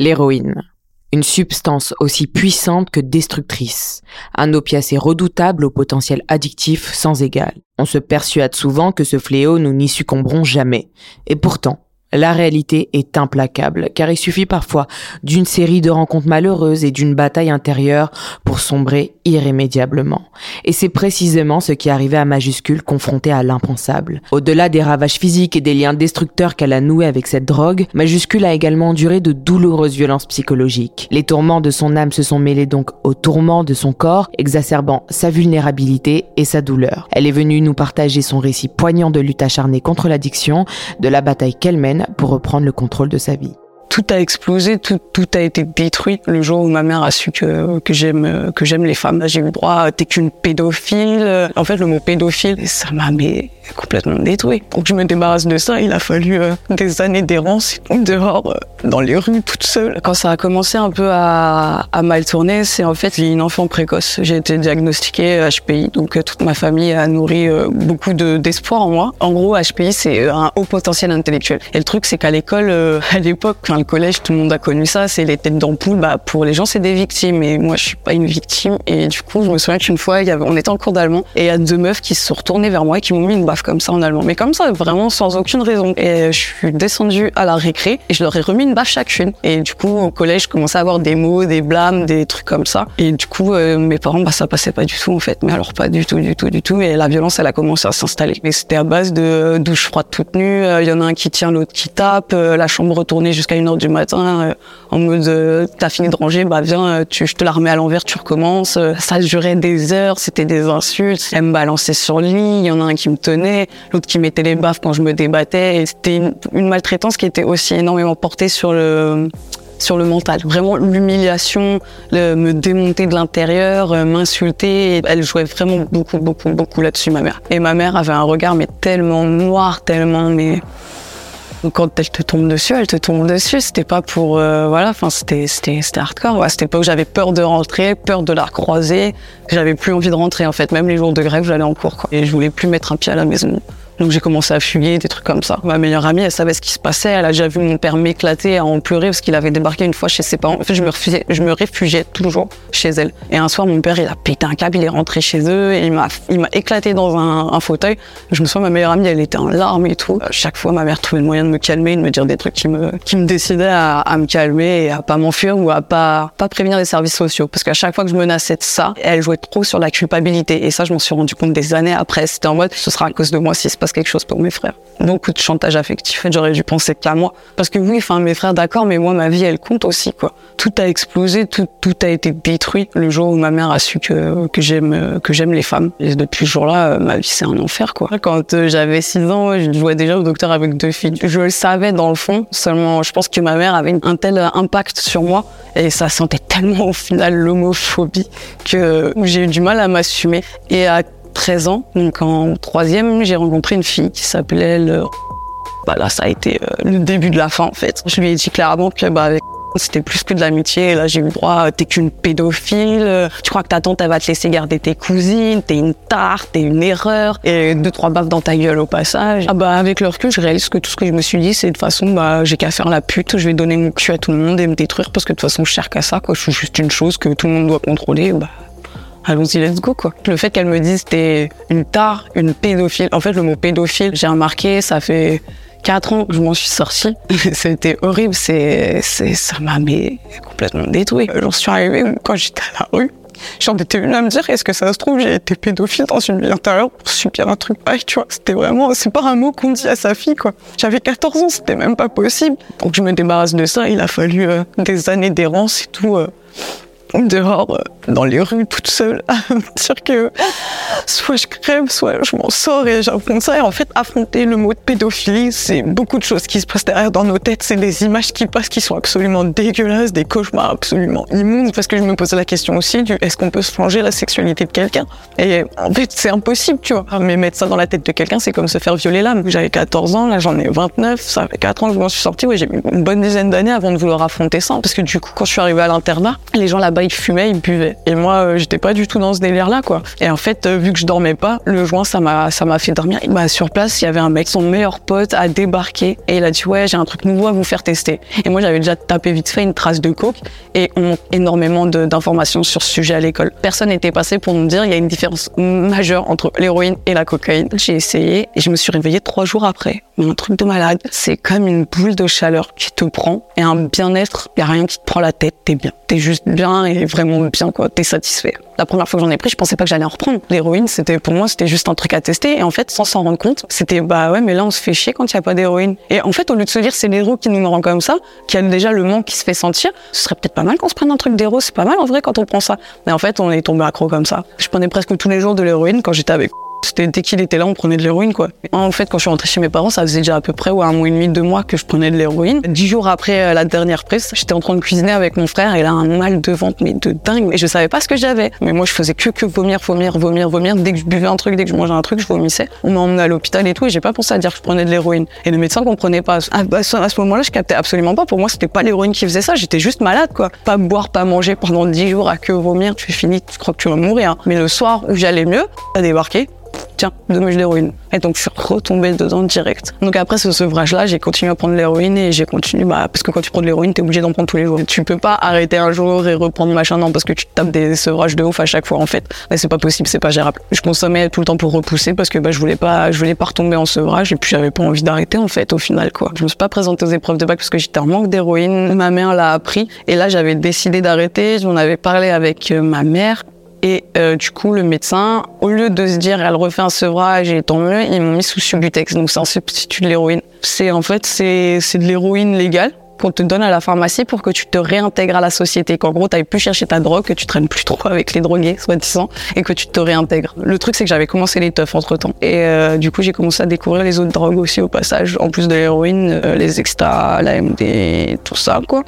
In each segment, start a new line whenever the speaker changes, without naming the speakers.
L'héroïne. Une substance aussi puissante que destructrice. Un opiacé redoutable au potentiel addictif sans égal. On se persuade souvent que ce fléau nous n'y succomberons jamais. Et pourtant, la réalité est implacable, car il suffit parfois d'une série de rencontres malheureuses et d'une bataille intérieure pour sombrer irrémédiablement. Et c'est précisément ce qui arrivait à Majuscule confrontée à l'impensable. Au-delà des ravages physiques et des liens destructeurs qu'elle a noués avec cette drogue, Majuscule a également enduré de douloureuses violences psychologiques. Les tourments de son âme se sont mêlés donc aux tourments de son corps, exacerbant sa vulnérabilité et sa douleur. Elle est venue nous partager son récit poignant de lutte acharnée contre l'addiction, de la bataille qu'elle mène pour reprendre le contrôle de sa vie
tout a explosé, tout, a été détruit le jour où ma mère a su que, que j'aime les femmes. J'ai eu droit, t'es qu'une pédophile. En fait, le mot pédophile, ça m'a complètement détruit. Pour que je me débarrasse de ça, il a fallu euh, des années d'errance dehors, euh, dans les rues, toute seule. Quand ça a commencé un peu à, mal tourner, c'est en fait une enfant précoce. J'ai été diagnostiquée HPI, donc euh, toute ma famille a nourri beaucoup d'espoir en moi. En gros, HPI, c'est un haut potentiel intellectuel. Et le truc, c'est qu'à l'école, à l'époque, collège, tout le monde a connu ça, c'est les têtes d'ampoule. Bah, pour les gens, c'est des victimes. Et moi, je suis pas une victime. Et du coup, je me souviens qu'une fois, on était en cours d'allemand et il y a deux meufs qui se sont retournées vers moi et qui m'ont mis une baffe comme ça en allemand. Mais comme ça, vraiment sans aucune raison. Et je suis descendue à la récré et je leur ai remis une baffe chacune. Et du coup, au collège, je commençais à avoir des mots, des blâmes, des trucs comme ça. Et du coup, euh, mes parents, bah, ça passait pas du tout, en fait. Mais alors, pas du tout, du tout, du tout. Et la violence, elle a commencé à s'installer. Mais c'était à base de douche froide toute nue. Il y en a un qui tient, l'autre qui tape. Euh, la chambre retournée jusqu'à une du matin euh, en mode t'as fini de ranger, bah viens, tu, je te la remets à l'envers, tu recommences. Ça durait des heures, c'était des insultes. Elle me balançait sur le lit, il y en a un qui me tenait, l'autre qui mettait les baffes quand je me débattais. C'était une, maltraitance qui était aussi énormément portée sur le sur le mental. Vraiment l'humiliation, me démonter de l'intérieur, m'insulter. Elle jouait vraiment beaucoup, beaucoup, beaucoup là-dessus, ma mère. Et ma mère avait un regard mais tellement noir, tellement mais quand elle te tombe dessus, elle te tombe dessus. C'était pas pour, euh, voilà, enfin, c'était, c'était, hardcore. Ouais, c'était pas que j'avais peur de rentrer, peur de la recroiser. J'avais plus envie de rentrer, en fait. Même les jours de grève, j'allais en cours, quoi. Et je voulais plus mettre un pied à la maison. Donc j'ai commencé à fuguer, des trucs comme ça. Ma meilleure amie, elle savait ce qui se passait. Elle a déjà vu mon père m'éclater, à en pleurer parce qu'il avait débarqué une fois chez ses parents. En fait, je me, refusais, je me réfugiais toujours chez elle. Et un soir, mon père, il a pété un câble, il est rentré chez eux et il m'a, éclaté dans un, fauteuil. Je me souviens, ma meilleure amie, elle était en larmes et tout. chaque fois, ma mère trouvait le moyen de me calmer, de me dire des trucs qui me, qui me décidaient à, me calmer et à pas m'enfuir ou à pas, pas prévenir les services sociaux. Parce qu'à chaque fois que je menaçais de ça, elle jouait trop sur la culpabilité. Et ça, je m'en suis rendu compte des années après. C'était en mode, ce sera à cause de moi s'il se passe quelque chose pour mes frères. Beaucoup de chantage affectif. J'aurais dû penser qu'à moi. Parce que oui, enfin, mes frères, d'accord, mais moi, ma vie, elle compte aussi, quoi. Tout a explosé, tout, tout a été détruit le jour où ma mère a su que, que j'aime, que j'aime les femmes. Et depuis ce jour-là, ma vie, c'est un enfer, quoi. Quand euh, j'avais 6 ans, je jouais déjà au docteur avec deux filles. Je le savais dans le fond. Seulement, je pense que ma mère avait un tel impact sur moi et ça sentait tellement au final l'homophobie que j'ai eu du mal à m'assumer. Et à 13 ans. Donc en troisième, j'ai rencontré une fille qui s'appelait le... Bah là, ça a été euh, le début de la fin en fait. Je lui ai dit clairement que bah, avec c'était plus que de l'amitié. Là, j'ai eu le droit, t'es qu'une pédophile. Tu crois que ta tante, elle va te laisser garder tes cousines. T'es une tarte, t'es une erreur. Et deux, trois baffes dans ta gueule au passage. Ah bah, avec le recul, je réalise que tout ce que je me suis dit, c'est de toute façon, bah, j'ai qu'à faire la pute. Je vais donner mon cul à tout le monde et me détruire parce que de toute façon, je cherche qu'à ça, quoi. Je suis juste une chose que tout le monde doit contrôler. Bah, allons-y, let's go, quoi. Le fait qu'elle me dise t'es une tare, une pédophile. En fait, le mot pédophile, j'ai remarqué, ça fait quatre ans que je m'en suis sortie. C'était horrible, c'est, c'est, ça m'a complètement détruit. J'en suis arrivée quand j'étais à la rue. J'en étais venue à me dire, est-ce que ça se trouve, j'ai été pédophile dans une vie intérieure pour subir un truc pareil, tu vois. C'était vraiment, c'est pas un mot qu'on dit à sa fille, quoi. J'avais 14 ans, c'était même pas possible. Donc je me débarrasse de ça, il a fallu euh, des années d'errance et tout. Euh, dehors, dans les rues, toute seule, à me dire que soit je crève, soit je m'en sors et j'affronte ça. Et en fait, affronter le mot de pédophilie, c'est beaucoup de choses qui se passent derrière dans nos têtes. C'est des images qui passent qui sont absolument dégueulasses, des cauchemars absolument immondes. Parce que je me pose la question aussi est-ce qu'on peut se changer la sexualité de quelqu'un? Et en fait, c'est impossible, tu vois. Mais mettre ça dans la tête de quelqu'un, c'est comme se faire violer l'âme. J'avais 14 ans, là j'en ai 29, ça fait 4 ans que je m'en suis sortie. Ouais, j'ai mis une bonne dizaine d'années avant de vouloir affronter ça. Parce que du coup, quand je suis arrivée à l'internat, les gens là-bas, là-bas, ils fumaient, ils buvaient. Et moi, euh, j'étais pas du tout dans ce délire-là, quoi. Et en fait, euh, vu que je dormais pas, le joint, ça m'a, fait dormir. Bah, sur place, il y avait un mec, son meilleur pote, a débarqué et il a dit ouais, j'ai un truc nouveau à vous faire tester. Et moi, j'avais déjà tapé vite fait une trace de coke et on énormément d'informations sur ce sujet à l'école. Personne n'était passé pour nous dire il y a une différence majeure entre l'héroïne et la cocaïne. J'ai essayé et je me suis réveillée trois jours après. Mais un truc de malade, c'est comme une boule de chaleur qui te prend et un bien-être. Il y a rien qui te prend la tête. T'es bien, t'es juste bien et vraiment bien quoi. T'es satisfait. La première fois que j'en ai pris, je pensais pas que j'allais en reprendre. L'héroïne, c'était pour moi, c'était juste un truc à tester. Et en fait, sans s'en rendre compte, c'était bah ouais, mais là on se fait chier quand il y a pas d'héroïne. Et en fait, au lieu de se dire c'est l'héros qui nous rend comme ça, qui a déjà le manque qui se fait sentir, ce serait peut-être pas mal qu'on se prenne un truc d'héros. C'est pas mal en vrai quand on prend ça. Mais en fait, on est tombé accro comme ça. Je prenais presque tous les jours de l'héroïne quand j'étais avec. C'était dès qu'il était là, on prenait de l'héroïne quoi. En fait, quand je suis rentrée chez mes parents, ça faisait déjà à peu près un mois et demi, deux mois que je prenais de l'héroïne. Dix jours après euh, la dernière prise, j'étais en train de cuisiner avec mon frère et là un mal de ventre mais de dingue. Et je savais pas ce que j'avais. Mais moi, je faisais que que vomir, vomir, vomir, vomir. Dès que je buvais un truc, dès que je mangeais un truc, je vomissais. On m'a emmené à l'hôpital et tout et j'ai pas pensé à dire que je prenais de l'héroïne. Et le médecin comprenait pas. À, à ce à ce moment-là, je captais absolument pas. Pour moi, c'était pas l'héroïne qui faisait ça. J'étais juste malade quoi. Pas boire, pas manger pendant dix jours à que vomir. Tu finis, tu crois que tu vas mourir. Mais le soir où j'allais mieux, débarqué tiens, deux mèches d'héroïne. Et donc, je suis retombée dedans direct. Donc, après ce sevrage-là, j'ai continué à prendre l'héroïne et j'ai continué, bah, parce que quand tu prends de l'héroïne, t'es obligé d'en prendre tous les jours. Tu peux pas arrêter un jour et reprendre machin, non, parce que tu tapes des sevrages de ouf à chaque fois, en fait. Mais c'est pas possible, c'est pas gérable. Je consommais tout le temps pour repousser parce que, bah, je voulais pas, je voulais pas retomber en sevrage et puis j'avais pas envie d'arrêter, en fait, au final, quoi. Je me suis pas présentée aux épreuves de bac parce que j'étais en manque d'héroïne. Ma mère l'a appris et là, j'avais décidé d'arrêter. J'en avais parlé avec euh, ma mère et euh, du coup, le médecin, au lieu de se dire elle refait un sevrage et tant mieux, ils m'ont mis sous Subutex. Donc c'est un substitut de l'héroïne. C'est en fait c'est c'est de l'héroïne légale qu'on te donne à la pharmacie pour que tu te réintègres à la société. Qu'en gros, tu pu chercher ta drogue, que tu traînes plus trop avec les drogués, soi-disant, et que tu te réintègres. Le truc, c'est que j'avais commencé les teufs entre temps. Et euh, du coup, j'ai commencé à découvrir les autres drogues aussi au passage. En plus de l'héroïne, euh, les extras, la MD, tout ça, quoi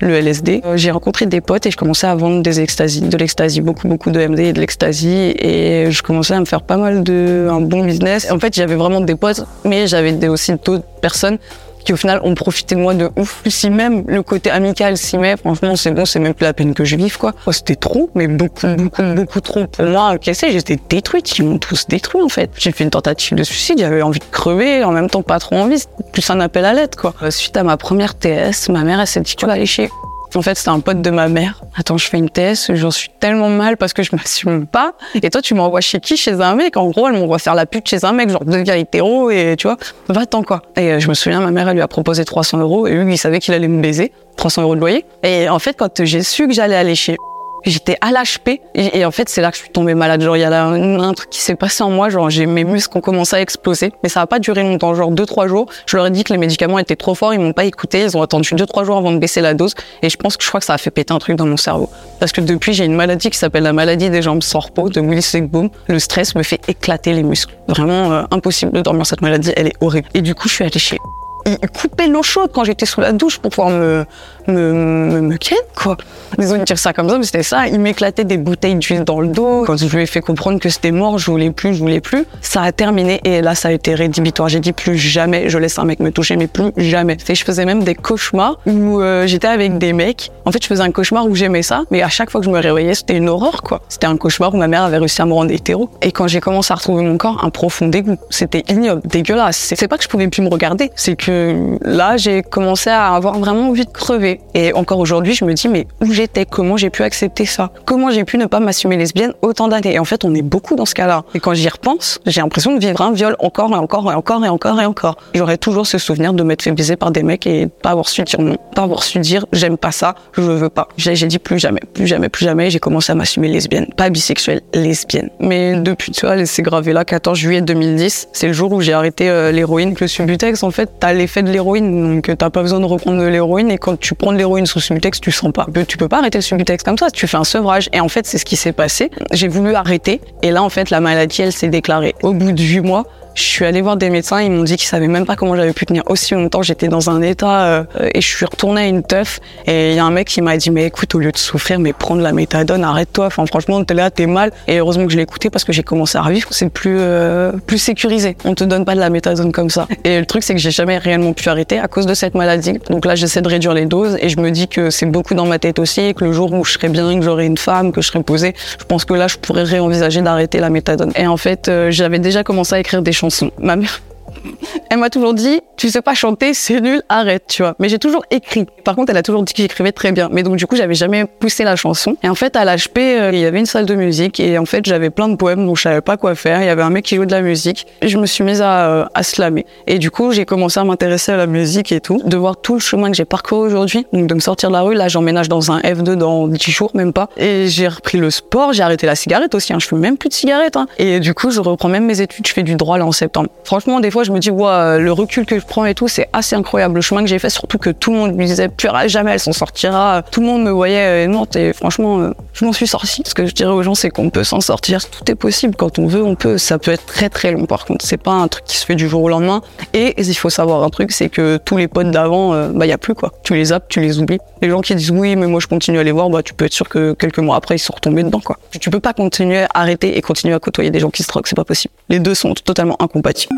le LSD. Euh, J'ai rencontré des potes et je commençais à vendre des extasies, de l'extasie, beaucoup beaucoup de MD et de l'extasie et je commençais à me faire pas mal de un bon business. En fait, j'avais vraiment des potes, mais j'avais aussi d'autres personnes qui au final ont profité de moi de ouf. Si même le côté amical s'y met, franchement c'est bon, c'est même plus la peine que je vive quoi. Oh, C'était trop, mais beaucoup, beaucoup, beaucoup trop. Pour moi, encaissé, j'étais détruite, ils m'ont tous détruit en fait. J'ai fait une tentative de suicide, j'avais envie de crever, en même temps pas trop envie, plus un appel à l'aide quoi. Euh, Suite à ma première TS, ma mère elle s'est dit tu vas aller chez en fait, c'était un pote de ma mère. Attends, je fais une TS, j'en suis tellement mal parce que je m'assume pas. Et toi, tu m'envoies chez qui Chez un mec. En gros, elle m'envoie faire la pute chez un mec, genre deviens hétéro et tu vois, va-t'en quoi. Et euh, je me souviens, ma mère, elle lui a proposé 300 euros et lui, il savait qu'il allait me baiser. 300 euros de loyer. Et en fait, quand j'ai su que j'allais aller chez J'étais à l'HP et, en fait c'est là que je suis tombée malade. Genre il y a là un, truc qui s'est passé en moi, genre j'ai mes muscles ont commencé à exploser, mais ça a pas duré longtemps, genre deux trois jours. Je leur ai dit que les médicaments étaient trop forts, ils m'ont pas écouté, ils ont attendu deux trois jours avant de baisser la dose et je pense que je crois que ça a fait péter un truc dans mon cerveau. Parce que depuis j'ai une maladie qui s'appelle la maladie des jambes sans repos de Willis Boom. Le stress me fait éclater les muscles. Vraiment euh, impossible de dormir cette maladie, elle est horrible. Et du coup je suis allée chez il coupait l'eau chaude quand j'étais sous la douche pour pouvoir me me me, me ken, quoi. Désolé de dire ça comme ça, mais c'était ça. Il m'éclatait des bouteilles d'huile dans le dos. Quand je lui ai fait comprendre que c'était mort, je voulais plus, je voulais plus. Ça a terminé et là, ça a été rédhibitoire. J'ai dit plus jamais, je laisse un mec me toucher, mais plus jamais. Et je faisais même des cauchemars où euh, j'étais avec des mecs. En fait, je faisais un cauchemar où j'aimais ça, mais à chaque fois que je me réveillais, c'était une horreur, quoi. C'était un cauchemar où ma mère avait réussi à me rendre hétéro. Et quand j'ai commencé à retrouver mon corps, un profond dégoût. C'était ignoble, dégueulasse. C'est pas que je pouvais plus me regarder, c'est que là, j'ai commencé à avoir vraiment envie de crever. Et encore aujourd'hui, je me dis, mais où j'étais? Comment j'ai pu accepter ça? Comment j'ai pu ne pas m'assumer lesbienne autant d'années? Et en fait, on est beaucoup dans ce cas-là. Et quand j'y repense, j'ai l'impression de vivre un viol encore et encore et encore et encore et encore. J'aurais toujours ce souvenir de m'être fait baiser par des mecs et pas avoir su dire non, pas avoir su dire j'aime pas ça, je veux pas. J'ai dit plus jamais, plus jamais, plus jamais. J'ai commencé à m'assumer lesbienne, pas bisexuelle, lesbienne. Mais depuis, tu vois, c'est gravé là, 14 juillet 2010, c'est le jour où j'ai arrêté euh, l'héroïne. Que le Subutex, en fait, t'as l'effet de l'héroïne, donc euh, t'as pas besoin de reprendre de l'héroïne. Et quand tu de l'héroïne sous Subutex, tu sens pas. Tu peux pas arrêter le Subutex comme ça, tu fais un sevrage. Et en fait, c'est ce qui s'est passé. J'ai voulu arrêter, et là, en fait, la maladie, elle s'est déclarée. Au bout de 8 mois,
Je suis allée voir des médecins, ils m'ont dit qu'ils savaient même pas comment j'avais pu tenir aussi longtemps. J'étais dans un état euh, et je suis retournée à une teuf. Et il y a un mec qui m'a dit mais écoute au lieu de souffrir, mais prends de la méthadone, arrête-toi. Enfin franchement t'es là, t'es mal. Et heureusement que je l'ai écouté parce que j'ai commencé à revivre. C'est plus euh, plus sécurisé. On te donne pas de la méthadone comme ça. Et le truc c'est que j'ai jamais réellement pu arrêter à cause de cette maladie. Donc là j'essaie de réduire les doses et je me dis que c'est beaucoup dans ma tête aussi. Et que le jour où je serai bien, que j'aurai une femme, que je serai posée, je pense que là je pourrais réenvisager d'arrêter la méthadone. Et en fait euh, j'avais déjà commencé à écrire des chansons. Ma mère elle m'a toujours dit, tu sais pas chanter, c'est nul, arrête, tu vois. Mais j'ai toujours écrit. Par contre, elle a toujours dit que j'écrivais très bien. Mais donc, du coup, j'avais jamais poussé la chanson. Et en fait, à l'HP, euh, il y avait une salle de musique et en fait, j'avais plein de poèmes dont je savais pas quoi faire. Il y avait un mec qui jouait de la musique. Et je me suis mise à, euh, slammer. Et du coup, j'ai commencé à m'intéresser à la musique et tout. De voir tout le chemin que j'ai parcouru aujourd'hui. Donc, de me sortir de la rue. Là, j'emménage dans un F2 dans 10 jours, même pas. Et j'ai repris le sport. J'ai arrêté la cigarette aussi. Hein. Je fume même plus de cigarette. Hein. Et du coup, je reprends même mes études. Je fais du droit là en septembre. Franchement, des je me dis, ouais, le recul que je prends et tout, c'est assez incroyable. Le chemin que j'ai fait, surtout que tout le monde me disait, plus jamais elle s'en sortira. Tout le monde me voyait, non, et franchement, euh, je m'en suis sortie. Ce que je dirais aux gens, c'est qu'on peut s'en sortir. Tout est possible. Quand on veut, on peut. Ça peut être très très long, par contre. C'est pas un truc qui se fait du jour au lendemain. Et il faut savoir un truc, c'est que tous les potes d'avant, euh, bah, il y a plus, quoi. Tu les zappes, tu les oublies. Les gens qui disent oui, mais moi je continue à les voir, bah, tu peux être sûr que quelques mois après, ils sont retombés dedans, quoi. Tu peux pas continuer à arrêter et continuer à côtoyer des gens qui se droguent. C'est pas possible. Les deux sont totalement incompatibles.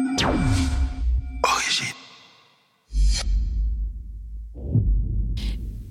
Origine.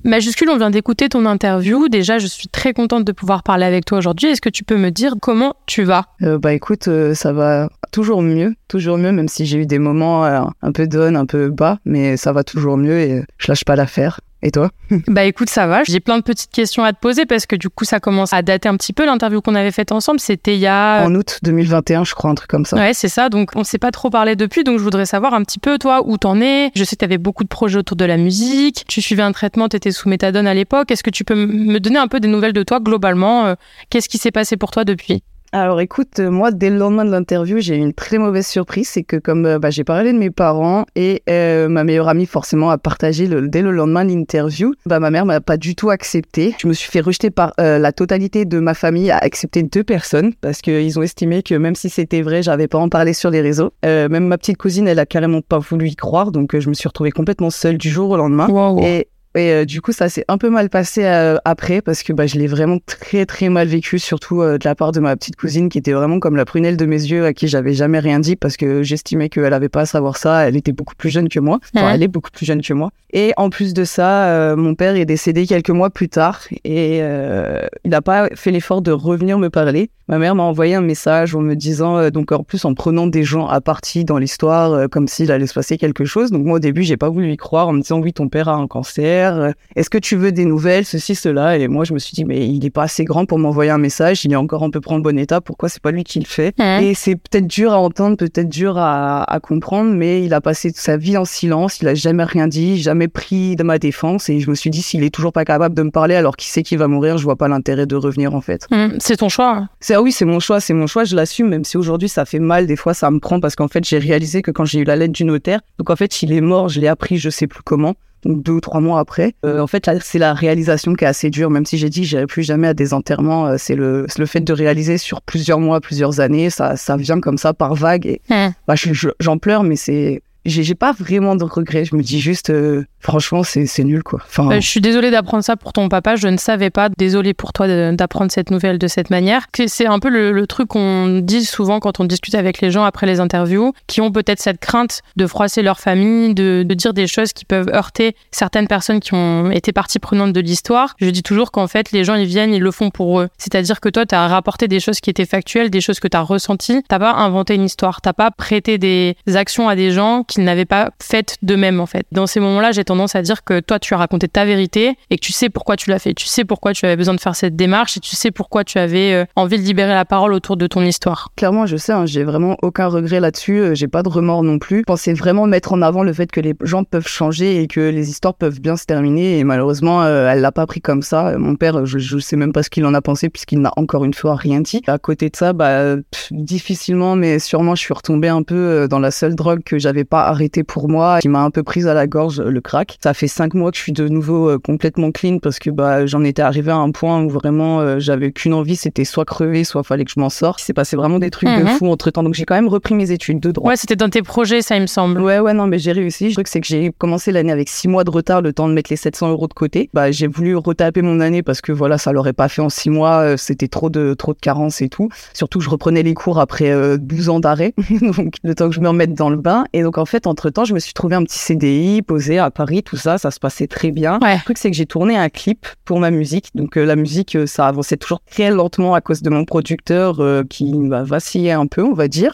Majuscule, on vient d'écouter ton interview. Déjà, je suis très contente de pouvoir parler avec toi aujourd'hui. Est-ce que tu peux me dire comment tu vas?
Euh, Bah écoute, euh, ça va toujours mieux, toujours mieux, même si j'ai eu des moments euh, un peu down, un peu bas, mais ça va toujours mieux et je lâche pas l'affaire. Et toi
Bah écoute, ça va. J'ai plein de petites questions à te poser parce que du coup, ça commence à dater un petit peu. L'interview qu'on avait faite ensemble, c'était il y a...
En août 2021, je crois, un truc comme ça.
Ouais, c'est ça. Donc, on s'est pas trop parlé depuis. Donc, je voudrais savoir un petit peu, toi, où t'en es. Je sais que tu avais beaucoup de projets autour de la musique. Tu suivais un traitement, tu étais sous méthadone à l'époque. Est-ce que tu peux me donner un peu des nouvelles de toi globalement euh, Qu'est-ce qui s'est passé pour toi depuis?
Alors écoute, euh, moi dès le lendemain de l'interview, j'ai eu une très mauvaise surprise, c'est que comme euh, bah, j'ai parlé de mes parents et euh, ma meilleure amie forcément a partagé le, dès le lendemain de l'interview, bah, ma mère m'a pas du tout accepté. Je me suis fait rejeter par la totalité de ma famille à accepter deux personnes parce qu'ils ont estimé que même si c'était vrai, j'avais pas en parlé sur les réseaux. même ma petite cousine, elle a carrément pas voulu y croire, donc je me suis retrouvée complètement seule du jour au lendemain. Et et euh, du coup, ça s'est un peu mal passé euh, après parce que bah, je l'ai vraiment très très mal vécu, surtout euh, de la part de ma petite cousine qui était vraiment comme la prunelle de mes yeux à qui j'avais jamais rien dit parce que j'estimais qu'elle avait pas à savoir ça. Elle était beaucoup plus jeune que moi. Enfin, elle est beaucoup plus jeune que moi. Et en plus de ça, mon père est décédé quelques mois plus tard et il n'a pas fait l'effort de revenir me parler. Ma mère m'a envoyé un message en me disant, donc en plus en prenant des gens à partie dans l'histoire, comme s'il allait se passer quelque chose. Donc moi au début, j'ai pas voulu y croire en me disant oui, ton père a un cancer euh, est-ce que tu veux des nouvelles, ceci, cela? Et moi, je me suis dit, mais il n'est pas assez grand pour m'envoyer un message, il est encore un peu près en bon état, pourquoi c'est pas lui qui le fait? Et c'est peut-être dur à entendre, peut-être dur à, comprendre, mais il a passé sa vie en silence, il a jamais rien dit, jamais pris de ma défense, et je me suis dit, s'il est toujours pas capable de me parler alors qu'il sait qu'il va mourir, je vois pas l'intérêt de revenir en fait.
Mmh, c'est ton choix. Hein.
C'est ah oui, c'est mon choix, c'est mon choix, je l'assume, même si aujourd'hui ça fait mal, des fois ça me prend parce qu'en fait j'ai réalisé que quand j'ai eu la lettre du notaire, donc en fait il est mort, je l'ai appris, je sais plus comment deux ou trois mois après. Euh, en fait, c'est la réalisation qui est assez dure, même si j'ai dit que j'irai plus jamais à des enterrements. Euh, c'est le, le fait de réaliser sur plusieurs mois, plusieurs années, ça, ça vient comme ça par vague. Et bah, j'en pleure, mais c'est j'ai pas vraiment de regrets. Je me dis juste, euh, franchement, c'est nul, quoi.
Euh, je suis désolée d'apprendre ça pour ton papa. Je ne savais pas. Désolée pour toi d'apprendre cette nouvelle de cette manière. C'est un peu le, truc qu'on dit souvent quand on discute avec les gens après les interviews, qui ont peut-être cette crainte de froisser leur famille, de, de, dire des choses qui peuvent heurter certaines personnes qui ont été partie prenante de l'histoire. Je dis toujours qu'en fait, les gens, ils viennent, ils le font pour eux. C'est-à-dire que toi, tu as rapporté des choses qui étaient factuelles, des choses que tu as ressenties. T'as pas inventé une histoire. T'as pas prêté des actions à des gens qui n'avaient pas fait de même en fait. Dans ces moments-là, j'ai tendance à dire que toi tu as raconté ta vérité et que tu sais pourquoi tu l'as fait, tu sais pourquoi tu avais besoin de faire cette démarche et tu sais pourquoi tu avais euh, envie de libérer la parole autour de ton histoire.
Clairement, je sais, hein, j'ai vraiment aucun regret là-dessus, euh, j'ai pas de remords non plus. Je pensais vraiment mettre en avant le fait que les gens peuvent changer et que les histoires peuvent bien se terminer et malheureusement, euh, elle l'a pas pris comme ça. Mon père, je, je sais même pas ce qu'il en a pensé puisqu'il n'a encore une fois rien dit. À côté de ça, bah difficilement mais sûrement je suis retombée un peu dans la seule drogue que j'avais pas pas arrêté pour moi, qui m'a un peu prise à la gorge le crack. Ça fait cinq mois que je suis de nouveau euh, complètement clean parce que bah j'en étais arrivé à un point où vraiment euh, j'avais qu'une envie, c'était soit crever, soit fallait que je m'en sorte. Il s'est passé vraiment des trucs de
Mhm.
fou entre temps, donc j'ai quand même repris mes études de droit.
Ouais, c'était dans tes projets, ça, il me semble.
Ouais, ouais, non, mais j'ai réussi. Le truc, c'est que j'ai commencé l'année avec six mois de retard, le temps de mettre les 700 euros de côté. Bah, j'ai voulu retaper mon année parce que voilà, ça l'aurait pas fait en six mois. euh, C'était trop de, trop de carences et tout. Surtout, je reprenais les cours après euh, 12 ans d'arrêt. donc, le temps que je me remette dans le bain. Et donc, en fait, entre temps, je me suis trouvé un petit CDI posé à Paris, tout ça. Ça se passait très bien.
Ouais.
Le truc, c'est que j'ai tourné un clip pour ma musique. Donc, euh, la musique, euh, ça avançait toujours très lentement à cause de mon producteur euh, qui va vaciller un peu, on va dire.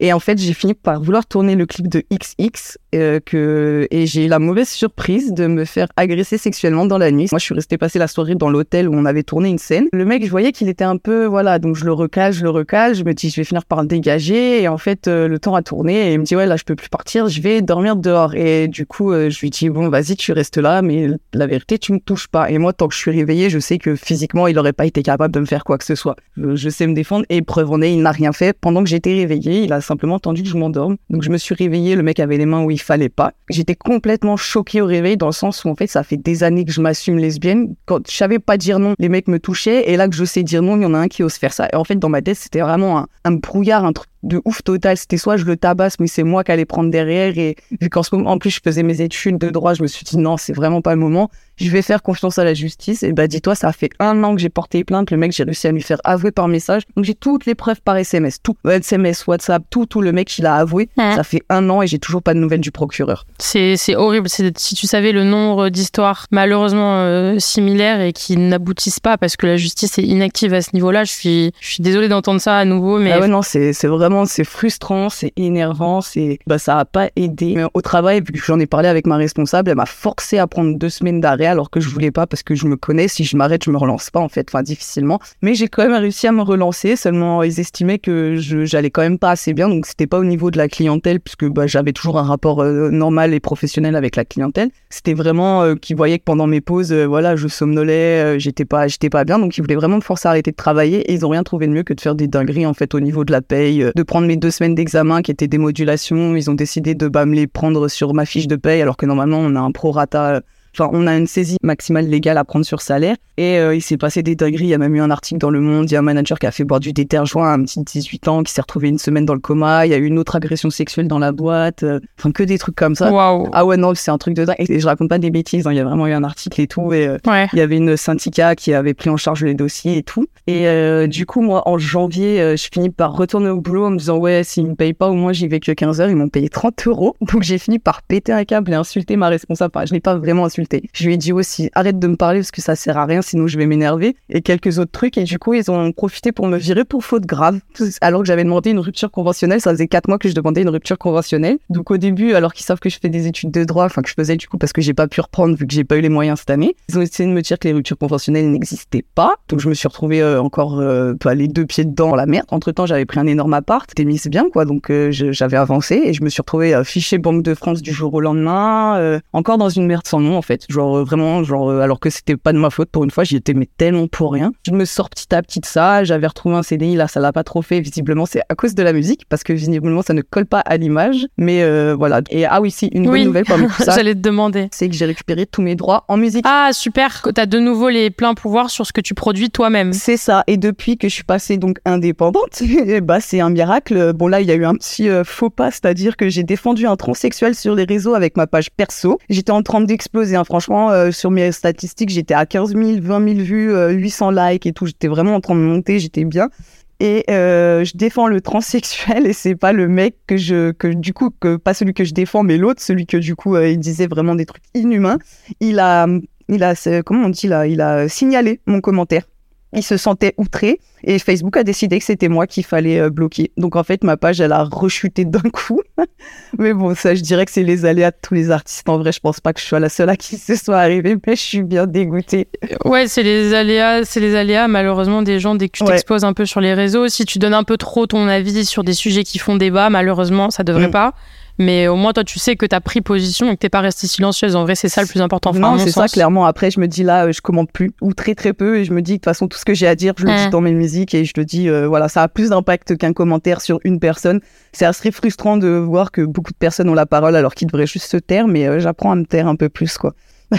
Et en fait, j'ai fini par vouloir tourner le clip de XX euh, que et j'ai eu la mauvaise surprise de me faire agresser sexuellement dans la nuit. Moi, je suis restée passer la soirée dans l'hôtel où on avait tourné une scène. Le mec, je voyais qu'il était un peu voilà, donc je le recale, je le recale, je me dis je vais finir par le dégager et en fait euh, le temps a tourné et il me dit ouais là je peux plus partir, je vais dormir dehors et du coup euh, je lui dis bon vas-y tu restes là mais la vérité tu me touches pas et moi tant que je suis réveillée je sais que physiquement il aurait pas été capable de me faire quoi que ce soit. Je, sais me défendre et preuve en est il n'a rien fait pendant que j'étais réveillée, il a simplement attendu que je m'endorme. Donc je me suis réveillée, le mec avait les mains où il fallait pas. J'étais complètement choquée au réveil dans le sens où en fait ça fait des années que je m'assume lesbienne. Quand je savais pas dire non, les mecs me touchaient et là que je sais dire non, il y en a un qui ose faire ça. Et en fait dans ma tête c'était vraiment un brouillard, un truc de ouf total. C'était soit je le tabasse, mais c'est moi qui allais prendre derrière. Et vu qu'en ce moment, en plus, je faisais mes études de droit, je me suis dit non, c'est vraiment pas le moment. Je vais faire confiance à la justice. Et bah, dis-toi, ça fait un an que j'ai porté plainte. Le mec, j'ai réussi à lui faire avouer par message. Donc, j'ai toutes les preuves par SMS, tout. SMS, WhatsApp, tout, tout. Le mec, il a avoué. Ça fait un an et j'ai toujours pas de nouvelles du procureur.
C'est horrible. C'est- Si tu savais le nombre d'histoires malheureusement euh, similaires et qui n'aboutissent pas parce que la justice est inactive à ce niveau-là, je suis, je suis désolée d'entendre ça à nouveau, mais
Ah ouais, non, c'est c'est vraiment, c'est frustrant, c'est énervant, c'est, bah, ça a pas aidé. Au travail, vu que j'en ai parlé avec ma responsable, elle m'a forcé à prendre deux semaines d'arrêt alors que je voulais pas parce que je me connais. Si je m'arrête, je me relance pas, en fait, enfin, difficilement. Mais j'ai quand même réussi à me relancer, seulement ils estimaient que je, j'allais quand même pas assez bien, donc c'était pas au niveau de la clientèle puisque, bah, j'avais toujours un rapport euh, normal et professionnel avec la clientèle. C'était vraiment euh, qu'ils voyaient que pendant mes pauses, euh, voilà, je somnolais, j'étais pas, j'étais pas bien, donc ils voulaient vraiment me forcer à arrêter de travailler et ils ont rien trouvé de mieux que de faire des dingueries en fait au niveau de la paye, de prendre mes deux semaines d'examen qui étaient des modulations. Ils ont décidé de bah, me les prendre sur ma fiche de paye alors que normalement on a un prorata. Enfin, on a une saisie maximale légale à prendre sur salaire. Et euh, il s'est passé des dingueries. Il y a même eu un article dans Le Monde. Il y a un manager qui a fait boire du détergent à un petit de 18 ans qui s'est retrouvé une semaine dans le coma. Il y a eu une autre agression sexuelle dans la boîte. euh, Enfin, que des trucs comme ça.
waouh.
Ah ouais, non, c'est un truc de dingue. Et je raconte pas des bêtises. hein. Il y a vraiment eu un article et tout. Et euh,
Ouais.
il y avait une syndicat qui avait pris en charge les dossiers et tout. Et euh, du coup, moi, en janvier, je finis par retourner au boulot en me disant, ouais, s'ils me payent pas, au moins j'y vais que 15 heures. Ils m'ont payé 30 euros. Donc j'ai fini par péter un câble et insulter ma responsable. Enfin, je l'ai pas vraiment insulté. Je lui ai dit aussi, arrête de me parler parce que ça sert à rien, sinon je vais m'énerver. Et quelques autres trucs. Et du coup, ils ont profité pour me virer pour faute grave. Alors que j'avais demandé une rupture conventionnelle. Ça faisait 4 mois que je demandais une rupture conventionnelle. Donc au début, alors qu'ils savent que je fais des études de droit, enfin que je faisais du coup parce que j'ai pas pu reprendre vu que j'ai pas eu les moyens cette année, ils ont essayé de me dire que les ruptures conventionnelles n'existaient pas. Donc je me suis retrouvée euh, encore euh, les deux pieds dedans dans la merde. Entre temps, j'avais pris un énorme appart, c'était mis bien quoi. Donc euh, j'avais avancé et je me suis retrouvée fichée Banque de France du jour au lendemain, encore dans une merde sans nom en fait. Genre euh, vraiment, genre euh, alors que c'était pas de ma faute pour une fois, j'y étais mais tellement pour rien. Je me sors petit à petit de ça. J'avais retrouvé un CDI là, ça l'a pas trop fait. Visiblement, c'est à cause de la musique parce que visiblement ça ne colle pas à l'image. Mais euh, voilà. Et ah oui, si une
Oui.
bonne nouvelle parmi tout ça.
J'allais te demander.
C'est que j'ai récupéré tous mes droits en musique.
Ah, super. T'as de nouveau les pleins pouvoirs sur ce que tu produis toi-même.
C'est ça. Et depuis que je suis passée donc indépendante, eh bah c'est un miracle. Bon là, il y a eu un petit euh, faux pas, c'est-à-dire que j'ai défendu un transsexuel sur les réseaux avec ma page perso. J'étais en train d'exploser. Hein. Franchement, euh, sur mes statistiques, j'étais à 15 000, 20 000 vues, euh, 800 likes et tout. J'étais vraiment en train de monter. J'étais bien. Et euh, je défends le transsexuel et c'est pas le mec que je que du coup que pas celui que je défends mais l'autre celui que du coup euh, il disait vraiment des trucs inhumains. Il a il a comment on dit il a signalé mon commentaire. Il se sentait outré et Facebook a décidé que c'était moi qu'il fallait euh, bloquer. Donc en fait ma page elle a rechuté d'un coup. mais bon ça je dirais que c'est les aléas de tous les artistes. En vrai je pense pas que je sois la seule à qui ce soit arrivé mais je suis bien dégoûtée.
Ouais, c'est les aléas, c'est les aléas malheureusement des gens dès que tu
Ouais.
t'exposes un peu sur les réseaux. Si tu donnes un peu trop ton avis sur des sujets qui font débat, malheureusement, ça devrait
Mm.
pas. Mais au moins, toi, tu sais que tu as pris position et que t'es pas restée silencieuse. En vrai, c'est ça le plus important. Enfin,
non, c'est ça, clairement. Après, je me dis là, euh, je commande plus, ou très très peu, et je me dis de toute façon, tout ce que j'ai à dire, je le dis dans mes musiques, et je le dis, euh, voilà, ça a plus d'impact qu'un commentaire sur une personne. C'est assez frustrant de voir que beaucoup de personnes ont la parole alors qu'ils devraient juste se taire, mais euh, j'apprends à me taire un peu plus, quoi.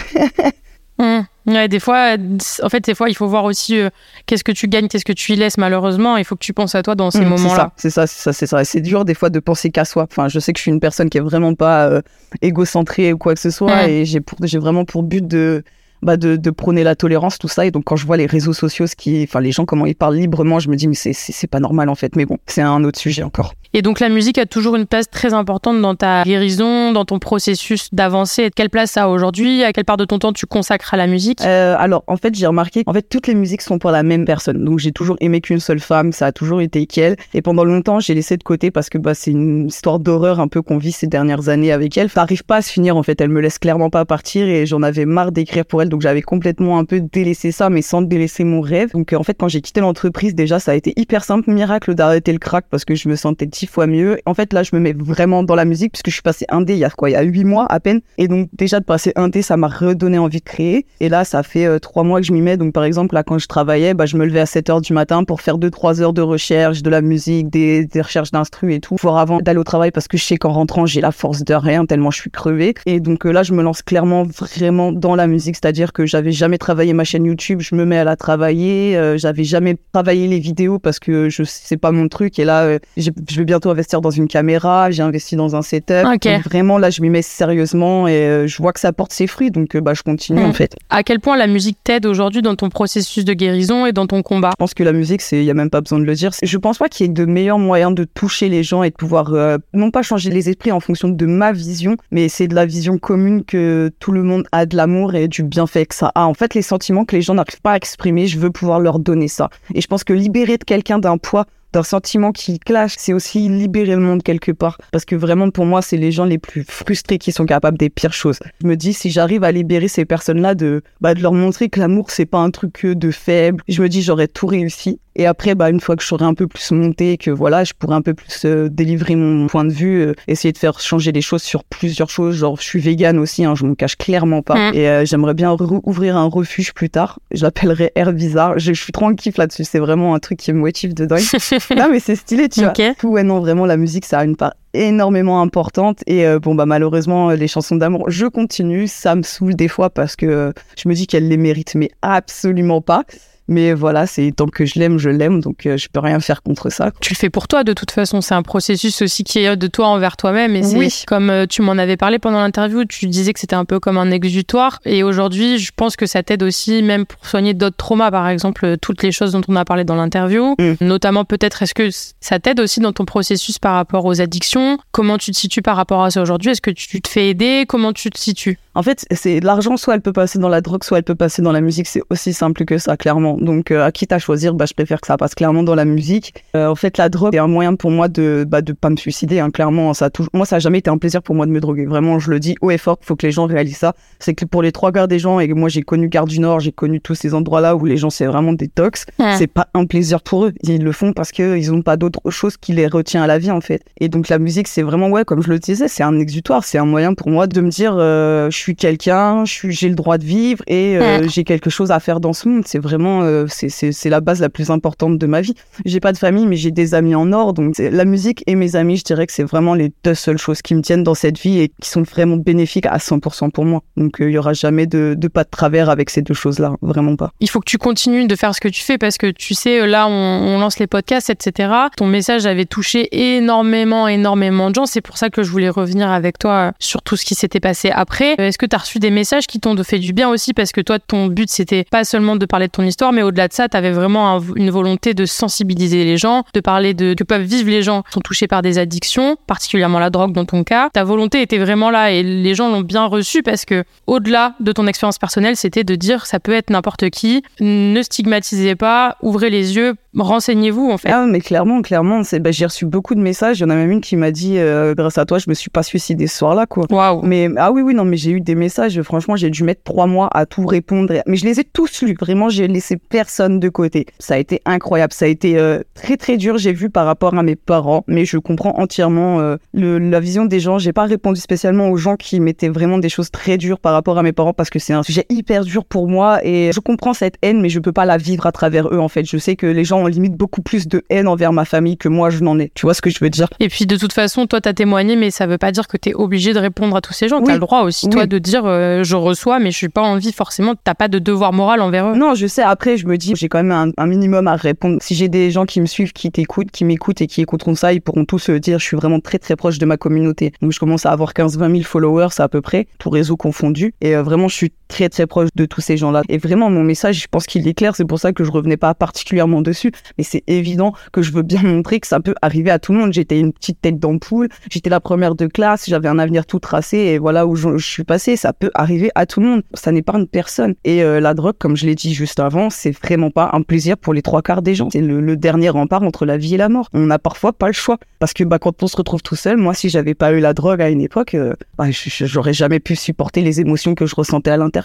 Hum. Ouais, des fois, en fait, des fois, il faut voir aussi euh, qu'est-ce que tu gagnes, qu'est-ce que tu y laisses. Malheureusement, il faut que tu penses à toi dans ces
Mm,
moments-là.
C'est ça, c'est ça, c'est ça, c'est ça. Et C'est dur des fois de penser qu'à soi. Enfin, je sais que je suis une personne qui est vraiment pas euh, égocentrée ou quoi que ce soit, et j'ai pour, j'ai vraiment pour but de bah de, de prôner la tolérance, tout ça. Et donc quand je vois les réseaux sociaux, ce qui, enfin les gens comment ils parlent librement, je me dis mais c'est c'est c'est pas normal en fait. Mais bon, c'est un autre sujet encore.
Et donc, la musique a toujours une place très importante dans ta guérison, dans ton processus d'avancée. Quelle place ça a aujourd'hui? À quelle part de ton temps tu consacres à la musique?
Euh, alors, en fait, j'ai remarqué en fait toutes les musiques sont pour la même personne. Donc, j'ai toujours aimé qu'une seule femme, ça a toujours été qu'elle. Et pendant longtemps, j'ai laissé de côté parce que bah, c'est une histoire d'horreur un peu qu'on vit ces dernières années avec elle. Ça arrive pas à se finir en fait. Elle me laisse clairement pas partir et j'en avais marre d'écrire pour elle. Donc, j'avais complètement un peu délaissé ça, mais sans délaisser mon rêve. Donc, euh, en fait, quand j'ai quitté l'entreprise, déjà, ça a été hyper simple, miracle d'arrêter le crack parce que je me sentais dix fois mieux. En fait, là, je me mets vraiment dans la musique puisque je suis passé indé il y a quoi, il y a huit mois à peine. Et donc, déjà de passer indé, ça m'a redonné envie de créer. Et là, ça fait euh, trois mois que je m'y mets. Donc, par exemple, là, quand je travaillais, bah, je me levais à 7 heures du matin pour faire deux, trois heures de recherche, de la musique, des, recherches d'instru et tout, pour avant d'aller au travail parce que je sais qu'en rentrant, j'ai la force de rien tellement je suis crevée. Et donc, euh, là, je me lance clairement vraiment dans la musique. C'est-à-dire que j'avais jamais travaillé ma chaîne YouTube, je me mets à la travailler. Euh, j'avais jamais travaillé les vidéos parce que je c'est pas mon truc. Et là, je vais bientôt investir dans une caméra, j'ai investi dans un setup.
Ok.
Donc, vraiment, là, je m'y mets sérieusement et euh, je vois que ça porte ses fruits. Donc, euh, bah, je continue
Mm.
en fait.
À quel point la musique t'aide aujourd'hui dans ton processus de guérison et dans ton combat?
Je pense que la musique, c'est, il y a même pas besoin de le dire. Je pense pas qu'il y ait de meilleurs moyens de toucher les gens et de pouvoir, euh, non pas changer les esprits en fonction de ma vision, mais c'est de la vision commune que tout le monde a de l'amour et du bienfait que ça a. En fait, les sentiments que les gens n'arrivent pas à exprimer, je veux pouvoir leur donner ça. Et je pense que libérer de quelqu'un d'un poids d'un sentiment qui clash, c'est aussi libérer le monde quelque part. Parce que vraiment, pour moi, c'est les gens les plus frustrés qui sont capables des pires choses. Je me dis, si j'arrive à libérer ces personnes-là, de, bah, de leur montrer que l'amour, c'est pas un truc de faible, je me dis, j'aurais tout réussi. Et après, bah, une fois que je serai un peu plus monté, que voilà, je pourrai un peu plus euh, délivrer mon point de vue, euh, essayer de faire changer les choses sur plusieurs choses. Genre, je suis végane aussi, hein, je m'en cache clairement pas. Et euh, j'aimerais bien ouvrir un refuge plus tard. Je l'appellerai Air Bizarre. Je, je suis trop en kiff là-dessus. C'est vraiment un truc qui me motive de dingue. non, mais c'est stylé, tu vois. Ouais, non, vraiment, la musique, ça a une part énormément importante. Et euh, bon, bah, malheureusement, euh, les chansons d'amour, je continue. Ça me saoule des fois parce que euh, je me dis qu'elle les mérite, mais absolument pas. Mais voilà, c'est tant que je l'aime, je l'aime, donc euh, je peux rien faire contre ça.
tu le fais pour toi de toute façon. C'est un processus aussi qui est de toi envers toi-même. Et c'est
Oui.
comme euh, tu m'en avais parlé pendant l'interview, tu disais que c'était un peu comme un exutoire. Et aujourd'hui, je pense que ça t'aide aussi, même pour soigner d'autres traumas, par exemple, euh, toutes les choses dont on a parlé dans l'interview.
Mm.
Notamment, peut-être, est-ce que ça t'aide aussi dans ton processus par rapport aux addictions? Comment tu te situes par rapport à ça aujourd'hui? Est-ce que tu te fais aider? Comment tu te situes?
En fait, c'est l'argent, soit elle peut passer dans la drogue, soit elle peut passer dans la musique. C'est aussi simple que ça, clairement. Donc, euh, à quitte à choisir, bah, je préfère que ça passe clairement dans la musique. Euh, en fait, la drogue est un moyen pour moi de bah, de pas me suicider. Hein, clairement, ça a toujours- moi, ça a jamais été un plaisir pour moi de me droguer. Vraiment, je le dis haut et fort. Faut que les gens réalisent ça. C'est que pour les trois quarts des gens, et moi, j'ai connu Gare du Nord, j'ai connu tous ces endroits-là où les gens c'est vraiment des tox.
Ouais.
C'est pas un plaisir pour eux. Ils le font parce que ils ont pas d'autre chose qui les retient à la vie en fait. Et donc la musique, c'est vraiment ouais, comme je le disais, c'est un exutoire. C'est un moyen pour moi de me dire, euh, je suis quelqu'un, j'ai le droit de vivre et euh, j'ai quelque chose à faire dans ce monde. C'est vraiment, euh, c'est, la base la plus importante de ma vie. J'ai pas de famille, mais j'ai des amis en or. Donc la musique et mes amis, je dirais que c'est vraiment les deux seules choses qui me tiennent dans cette vie et qui sont vraiment bénéfiques à 100% pour moi. Donc euh, il y aura jamais de, de pas de travers avec ces deux choses-là, vraiment pas.
il faut que tu continues de faire ce que tu fais parce que tu sais, là, on, on lance les podcasts, etc. Ton message avait touché énormément, énormément de gens. C'est pour ça que je voulais revenir avec toi euh, sur tout ce qui s'était passé après. Euh, Est-ce que tu as reçu des messages qui t'ont fait du bien aussi? Parce que toi, ton but, c'était pas seulement de parler de ton histoire, mais au-delà de ça, tu avais vraiment un- une volonté de sensibiliser les gens, de parler de que peuvent vivre les gens qui sont touchés par des addictions, particulièrement la drogue dans ton cas. Ta volonté était vraiment là et les gens l'ont bien reçu parce que au-delà de ton expérience personnelle, c'était de dire ça peut être n'importe qui. Ne stigmatisez pas, ouvrez les yeux renseignez-vous en fait.
Ah, mais clairement, clairement, c'est, bah, j'ai reçu beaucoup de messages. Il y en a même une qui m'a dit, euh, grâce à toi, je me suis pas suicidée ce soir-là, quoi.
Waouh.
Mais ah oui, oui, non, mais j'ai eu des messages. Franchement, j'ai dû mettre trois mois à tout répondre. Mais je les ai tous lus. Vraiment, j'ai laissé personne de côté. Ça a été incroyable. Ça a été euh, très très dur. J'ai vu par rapport à mes parents, mais je comprends entièrement euh, le, la vision des gens. J'ai pas répondu spécialement aux gens qui mettaient vraiment des choses très dures par rapport à mes parents parce que c'est un sujet hyper dur pour moi et je comprends cette haine, mais je peux pas la vivre à travers eux en fait. Je sais que les gens ont limite beaucoup plus de haine envers ma famille que moi je n'en ai. Tu vois ce que je veux dire?
Et puis de toute façon, toi, tu as témoigné, mais ça veut pas dire que tu es obligé de répondre à tous ces gens. Tu
Oui.
as le droit aussi,
Oui.
toi, de dire euh, je reçois, mais je suis pas envie forcément. T'as pas de devoir moral envers eux.
Non, je sais. Après, je me dis, j'ai quand même un, un minimum à répondre. Si j'ai des gens qui me suivent, qui t'écoutent, qui m'écoutent et qui écouteront ça, ils pourront tous se dire, je suis vraiment très très proche de ma communauté. Donc, je commence à avoir 15-20 000 followers à peu près, tout réseau confondu. Et euh, vraiment, je suis très très proche de tous ces gens-là. Et vraiment, mon message, je pense qu'il est clair. C'est pour ça que je revenais pas particulièrement dessus. Mais c'est évident que je veux bien montrer que ça peut arriver à tout le monde. J'étais une petite tête d'ampoule. J'étais la première de classe. J'avais un avenir tout tracé. Et voilà où je, suis passée. Ça peut arriver à tout le monde. Ça n'épargne personne. Et euh, la drogue, comme je l'ai dit juste avant, c'est vraiment pas un plaisir pour les trois quarts des gens. C'est le, dernier rempart entre la vie et la mort. On n'a parfois pas le choix. Parce que bah, quand on se retrouve tout seul, moi, si j'avais pas eu la drogue à une époque, euh, bah, j'aurais jamais pu supporter les émotions que je ressentais à l'intérieur.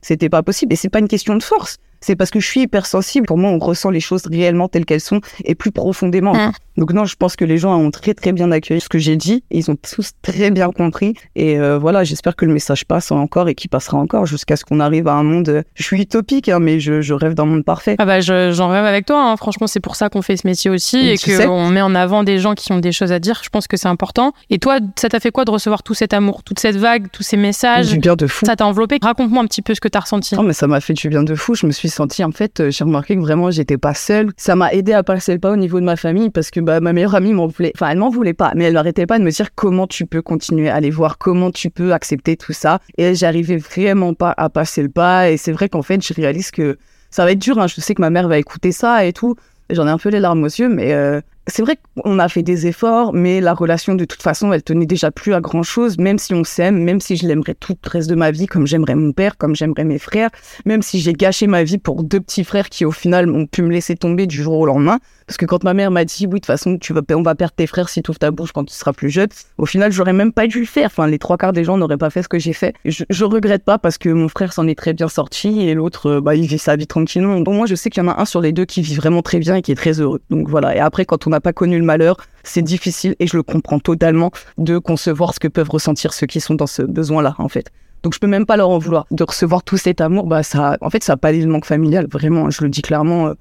C'était pas possible. Et c'est pas une question de force. C'est parce que je suis hypersensible. Pour moi, on ressent les choses réellement telles qu'elles sont et plus profondément.
Mm.
Donc non, je pense que les gens ont très très bien accueilli ce que j'ai dit. Ils ont tous très bien compris. Et euh, voilà, j'espère que le message passe encore et qu'il passera encore jusqu'à ce qu'on arrive à un monde. euh, Je suis utopique, hein, mais je, je rêve d'un monde parfait.
Ah bah je- j'en rêve avec toi. hein. Franchement, c'est pour ça qu'on fait ce métier aussi et
sais-
qu'on met en avant des gens qui ont des choses à dire. Je pense que c'est important. Et toi, ça t'a fait quoi de recevoir tout cet amour, toute cette vague, tous ces messages
Du bien de fou.
Ça t'a enveloppé? Raconte-moi un petit peu ce que t'as ressenti.
Non, mais ça m'a fait du bien de fou. Je me suis sentie, en fait, euh, j'ai remarqué que vraiment, j'étais pas seule. Ça m'a aidé à passer le pas au niveau de ma famille parce que bah, ma meilleure amie m'en voulait. Enfin, elle m'en voulait pas, mais elle n'arrêtait pas de me dire comment tu peux continuer à aller voir, comment tu peux accepter tout ça. Et j'arrivais vraiment pas à passer le pas. Et c'est vrai qu'en fait, je réalise que ça va être dur. hein. Je sais que ma mère va écouter ça et tout. J'en ai un peu les larmes aux yeux, mais euh, c'est vrai qu'on a fait des efforts, mais la relation, de toute façon, elle tenait déjà plus à grand chose, même si on s'aime, même si je l'aimerais tout le reste de ma vie, comme j'aimerais mon père, comme j'aimerais mes frères, même si j'ai gâché ma vie pour deux petits frères qui, au final, ont pu me laisser tomber du jour au lendemain. Parce que quand ma mère m'a dit, oui, de toute façon, tu vas, on va perdre tes frères si tu ouvres ta bouche quand tu seras plus jeune, au final, j'aurais même pas dû le faire. Enfin, les trois quarts des gens n'auraient pas fait ce que j'ai fait. Je, je regrette pas parce que mon frère s'en est très bien sorti et l'autre, euh, bah, il vit sa vie tranquillement. Donc, moi, je sais qu'il y en a un sur les deux qui vit vraiment très bien et qui est très heureux. Donc, voilà. Et après, quand on n'a pas connu le malheur, c'est difficile et je le comprends totalement de concevoir ce que peuvent ressentir ceux qui sont dans ce besoin-là, en fait. Donc je peux même pas leur en vouloir de recevoir tout cet amour. Bah ça, en fait, ça pallie le manque familial. Vraiment, je le dis clairement. euh,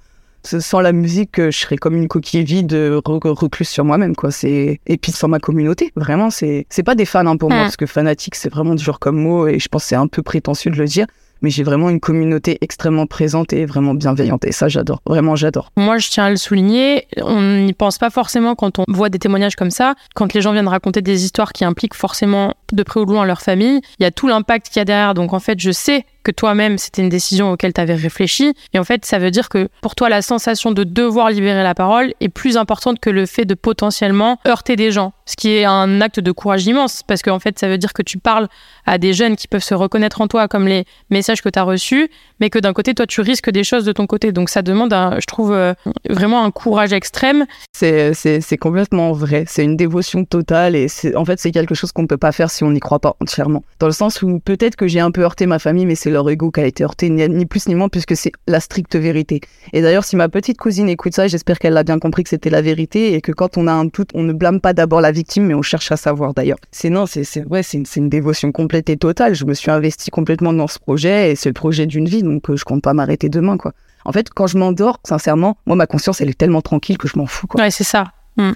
sans la musique, euh, je serais comme une coquille vide, euh, re- recluse sur moi-même, quoi. C'est et puis sans ma communauté. Vraiment, c'est c'est pas des fans hein, pour moi
Mm.
parce que fanatique, c'est vraiment dur comme mot et je pense que c'est un peu prétentieux de le dire. Mais j'ai vraiment une communauté extrêmement présente et vraiment bienveillante et ça j'adore. Vraiment j'adore.
Moi, je tiens à le souligner, on n'y pense pas forcément quand on voit des témoignages comme ça. Quand les gens viennent raconter des histoires qui impliquent forcément de près ou de loin leur famille, il y a tout l'impact qu'il y a derrière. Donc en fait, je sais que toi-même, c'était une décision auquel tu avais réfléchi. Et en fait, ça veut dire que pour toi, la sensation de devoir libérer la parole est plus importante que le fait de potentiellement heurter des gens. Ce qui est un acte de courage immense, parce qu'en fait, ça veut dire que tu parles à des jeunes qui peuvent se reconnaître en toi comme les messages que tu as reçus, mais que d'un côté, toi, tu risques des choses de ton côté. Donc ça demande, je trouve, euh, vraiment un courage extrême.
C'est complètement vrai. C'est une dévotion totale et en fait c'est quelque chose qu'on peut pas faire si on n'y croit pas entièrement. Dans le sens où peut-être que j'ai un peu heurté ma famille, mais c'est leur ego qui a été heurté, ni, plus ni moins, puisque c'est la stricte vérité. Et d'ailleurs, si ma petite cousine écoute ça, j'espère qu'elle a bien compris que c'était la vérité et que quand on a un doute, on ne blâme pas d'abord la victime, mais on cherche à savoir d'ailleurs. C'est non, c'est ouais, c'est une, une dévotion complète et totale. Je me suis investi complètement dans ce projet et c'est le projet d'une vie, donc euh, je compte pas m'arrêter demain, quoi. En fait, quand je m'endors, sincèrement, moi, ma conscience, elle est tellement tranquille que je m'en fous, quoi.
Ouais, c'est ça.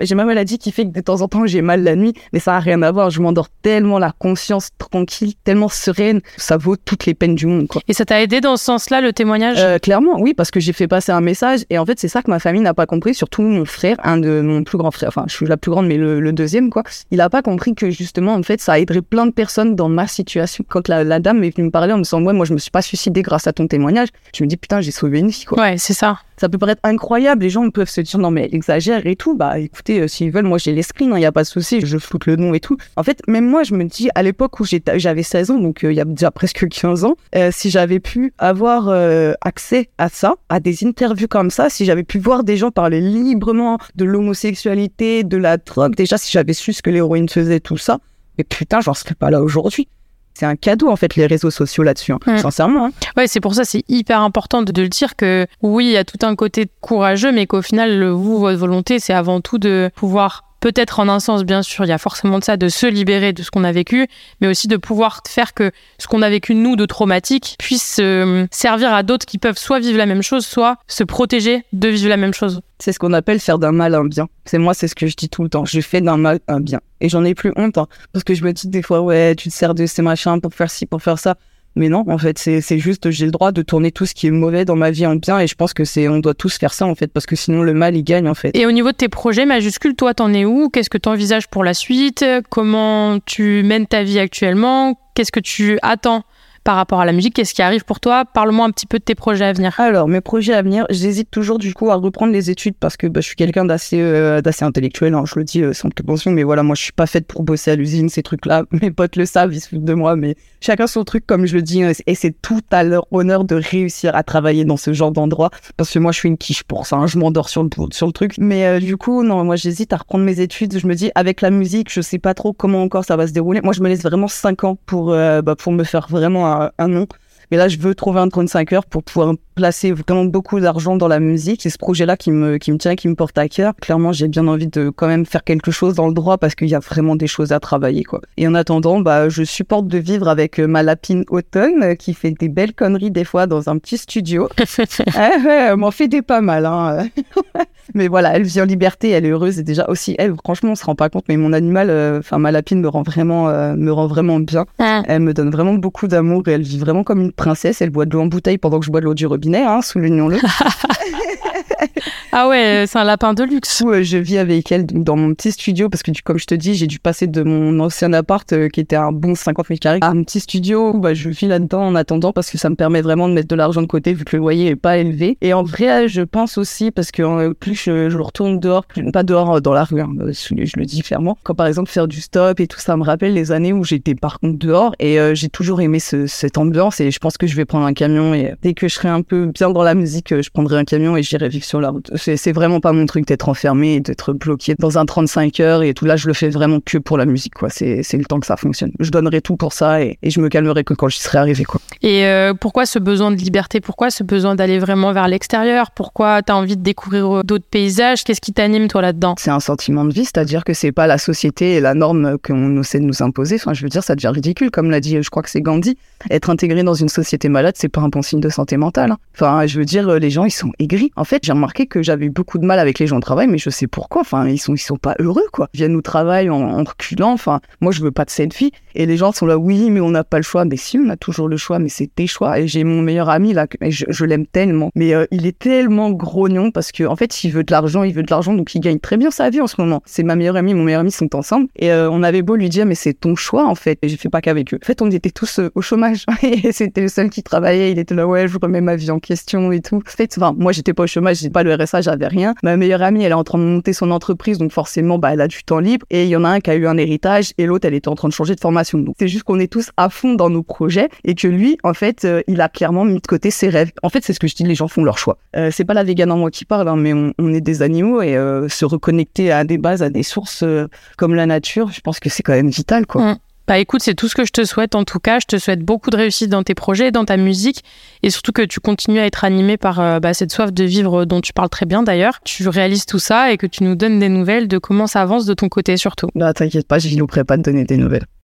J'ai ma maladie qui fait que de temps en temps j'ai mal la nuit, mais ça n'a rien à voir. Je m'endors tellement la conscience tranquille, tellement sereine, ça vaut toutes les peines du monde. Quoi.
Et ça t'a aidé dans ce sens-là, le témoignage?
Euh, clairement, oui, parce que j'ai fait passer un message et en fait c'est ça que ma famille n'a pas compris, surtout mon frère, un de mon plus grand frère. Enfin, je suis la plus grande, mais le, le deuxième quoi. Il a pas compris que justement en fait ça aiderait plein de personnes dans ma situation. Quand la, la dame est venue me parler en me disant ouais moi je me suis pas suicidée grâce à ton témoignage, je me dis putain j'ai sauvé une vie quoi.
Ouais, c'est ça.
Ça peut paraître incroyable. Les gens peuvent se dire non mais exagère et tout. Bah écoutez, euh, s'ils veulent, moi j'ai les screens, il hein, n'y a pas de souci, je floute le nom et tout. En fait, même moi, je me dis à l'époque où j'avais 16 ans, donc euh, il y a déjà presque 15 ans, euh, si j'avais pu avoir accès à ça, à des interviews comme ça, si j'avais pu voir des gens parler librement de l'homosexualité, de la drogue, déjà si j'avais su ce que l'héroïne faisait, tout ça, mais putain, j'en serais pas là aujourd'hui c'est un cadeau en fait les réseaux sociaux là-dessus, hein. mm. sincèrement. Hein.
Ouais, c'est pour ça c'est hyper important de, le dire que oui, il y a tout un côté courageux, mais qu'au final, vous, votre volonté, c'est avant tout de pouvoir peut-être en un sens, bien sûr, il y a forcément de ça, de se libérer de ce qu'on a vécu, mais aussi de pouvoir faire que ce qu'on a vécu, nous, de traumatique, puisse euh, servir à d'autres qui peuvent soit vivre la même chose, soit se protéger de vivre la même chose.
C'est ce qu'on appelle faire d'un mal un bien. C'est moi, c'est ce que je dis tout le temps. Je fais d'un mal un bien. Et j'en ai plus honte, hein, parce que je me dis des fois, ouais, tu te sers de ces machins pour faire ci, pour faire ça. Mais non, en fait, c'est juste, j'ai le droit de tourner tout ce qui est mauvais dans ma vie en bien, et je pense que c'est, on doit tous faire ça, en fait, parce que sinon le mal, il gagne, en fait.
Et au niveau de tes projets majuscules, toi, t'en es où? Qu'est-ce que tu envisages pour la suite? Comment tu mènes ta vie actuellement? Qu'est-ce que tu attends par rapport à la musique. Qu'est-ce qui arrive pour toi? Parle-moi un petit peu de tes projets à venir.
Alors, mes projets à venir, j'hésite toujours du coup à reprendre les études parce que bah, je suis quelqu'un d'assez euh, intellectuel, hein, je le dis euh, sans prétention, mais voilà, moi je suis pas faite pour bosser à l'usine, ces trucs-là. Mes potes le savent, ils se foutent de moi, mais chacun son truc, comme je le dis, et c'est tout à leur honneur de réussir à travailler dans ce genre d'endroit parce que moi je suis une quiche pour ça, hein, je m'endors sur le, sur le truc. Mais euh, du coup, non, moi j'hésite à reprendre mes études. Je me dis, avec la musique, je sais pas trop comment encore ça va se dérouler. Moi je me laisse vraiment 5 ans pour, bah, pour me faire vraiment un, un nom. Mais là, je veux trouver un 35 heures pour pouvoir placer vraiment beaucoup d'argent dans la musique. C'est ce projet-là qui me, qui me tient, qui me porte à cœur. Clairement, j'ai bien envie de quand même faire quelque chose dans le droit parce qu'il y a vraiment des choses à travailler, quoi. Et en attendant, bah, je supporte de vivre avec euh, ma lapine automne euh, qui fait des belles conneries des fois dans un petit studio. ouais, elle m'en fait des pas mal, hein. mais voilà, elle vit en liberté, elle est heureuse et déjà aussi, elle, franchement, on se rend pas compte, mais mon animal, euh, enfin, ma lapine me rend vraiment, me rend vraiment bien. Ah. Elle me donne vraiment beaucoup d'amour et elle vit vraiment comme une princesse. Elle boit de l'eau en bouteille pendant que je bois de l'eau du robinet, hein, soulignons-le.
ah ouais, c'est un lapin de luxe.
je vis avec elle dans mon petit studio parce que, comme je te dis, j'ai dû passer de mon ancien appart euh, qui était un bon 50 mètres carrés à un petit studio où bah, je vis là-dedans en attendant parce que ça me permet vraiment de mettre de l'argent de côté vu que le loyer est pas élevé. Et en vrai, je pense aussi parce que euh, plus je, retourne dehors, plus, pas dehors euh, dans la rue, hein, je, le dis clairement. Quand par exemple faire du stop et tout ça me rappelle les années où j'étais par contre dehors et j'ai toujours aimé ce, cette ambiance et je pense que je vais prendre un camion et dès que je serai un peu bien dans la musique, je prendrai un camion et j'irai vivre sur la route. C'est vraiment pas mon truc d'être enfermé et d'être bloqué dans un 35 heures et tout. Là, je le fais vraiment que pour la musique, quoi. C'est le temps que ça fonctionne. Je donnerai tout pour ça et, je me calmerai que quand j'y serai arrivé, quoi.
Et euh, pourquoi ce besoin de liberté? Pourquoi ce besoin d'aller vraiment vers l'extérieur? Pourquoi tu as envie de découvrir d'autres paysages? Qu'est-ce qui t'anime, toi, là-dedans?
C'est un sentiment de vie, c'est-à-dire que c'est pas la société et la norme qu'on essaie de nous imposer. Enfin, je veux dire, ça devient ridicule, comme l'a dit, je crois que c'est Gandhi. Être intégré dans une société malade, c'est pas un bon signe de santé mentale. Hein. Enfin, je veux dire, les gens, ils sont En fait, j'ai remarqué que j'avais beaucoup de mal avec les gens au travail, mais je sais pourquoi. Enfin, ils sont, ils sont pas heureux, quoi. Ils viennent au travail en, reculant. Enfin, moi, je veux pas de selfie. Et les gens sont là, oui, mais on n'a pas le choix. Mais si, on a toujours le choix, mais c'est tes choix. Et j'ai mon meilleur ami, là, et je, l'aime tellement. Mais euh, il est tellement grognon parce que, en fait, il veut de l'argent, il veut de l'argent, donc il gagne très bien sa vie en ce moment. C'est ma meilleure amie, mon meilleur ami sont ensemble. Et euh, on avait beau lui dire, mais c'est ton choix, en fait. Et j'ai fait pas qu'avec eux. En fait, on était tous euh, au chômage. et c'était le seul qui travaillait. Il était là, ouais, je remets ma vie en question et tout. En fait, enfin, moi, j'étais pas au chômage, j'ai pas le RSA, j'avais rien. Ma meilleure amie, elle est en train de monter son entreprise, donc forcément, bah, elle a du temps libre. Et il y en a un qui a eu un héritage et l'autre, elle était en train de changer de formation. Donc, c'est juste qu'on est tous à fond dans nos projets et que lui, en fait, euh, il a clairement mis de côté ses rêves. En fait, c'est ce que je dis, les gens font leur choix. Euh, c'est pas la végane en moi qui parle, hein, mais on, est des animaux et euh, se reconnecter à des bases, à des sources comme la nature, je pense que c'est quand même vital, quoi. Mm.
Bah écoute, c'est tout ce que je te souhaite en tout cas. Je te souhaite beaucoup de réussite dans tes projets, dans ta musique et surtout que tu continues à être animé par euh, bah, cette soif de vivre dont tu parles très bien d'ailleurs. Tu réalises tout ça et que tu nous donnes des nouvelles de comment ça avance de ton côté surtout.
Bah t'inquiète pas, je louperai pas de donner des nouvelles.